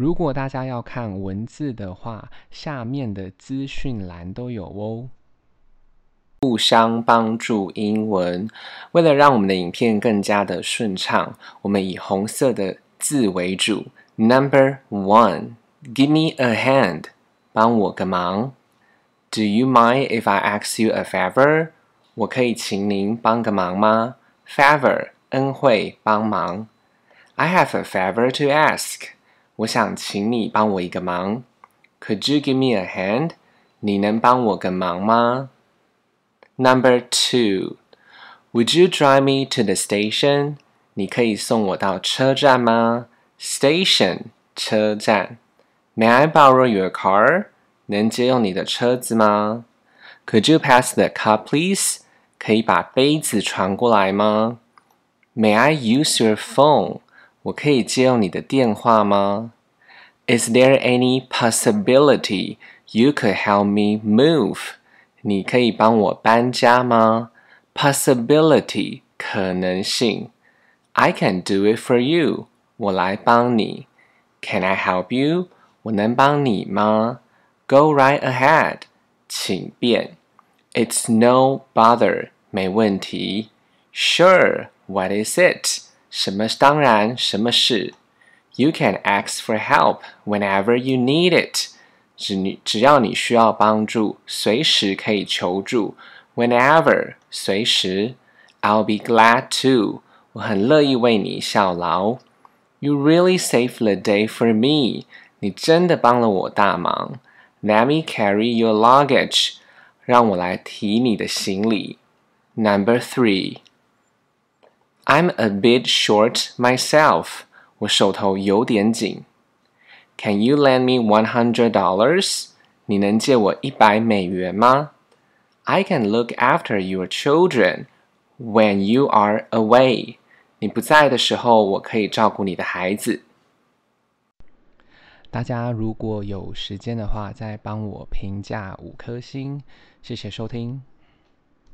如果大家要看文字的话，下面的资讯栏都有哦。互相帮助英文，为了让我们的影片更加的顺畅，我们以红色的字为主。Number one, give me a hand，帮我个忙。Do you mind if I ask you a favor？我可以请您帮个忙吗？Favor，恩惠，帮忙。I have a favor to ask，我想请你帮我一个忙。Could you give me a hand？你能帮我个忙吗？Number two, would you drive me to the station? 你可以送我到车站吗？Station 车站。May I borrow your car? 能借用你的车子吗？Could you pass the cup, please? 可以把杯子传过来吗？May I use your phone? 我可以借用你的电话吗？Is there any possibility you could help me move? 你可以帮我搬家吗？Possibility 可能性。I can do it for you 我来帮你。Can I help you 我能帮你吗？Go right ahead 请便。It's no bother 没问题。Sure what is it 什么当然什么事。You can ask for help whenever you need it 只你只要你需要帮助，随时可以求助。Whenever，随时。I'll be glad to，我很乐意为你效劳。You really saved the day for me，你真的帮了我大忙。Let me carry your luggage，让我来提你的行李。Number three three，I'm a bit short myself，我手头有点紧。Can you lend me one hundred dollars？你能借我一百美元吗？I can look after your children when you are away。你不在的时候，我可以照顾你的孩子。大家如果有时间的话，再帮我评价五颗星，谢谢收听。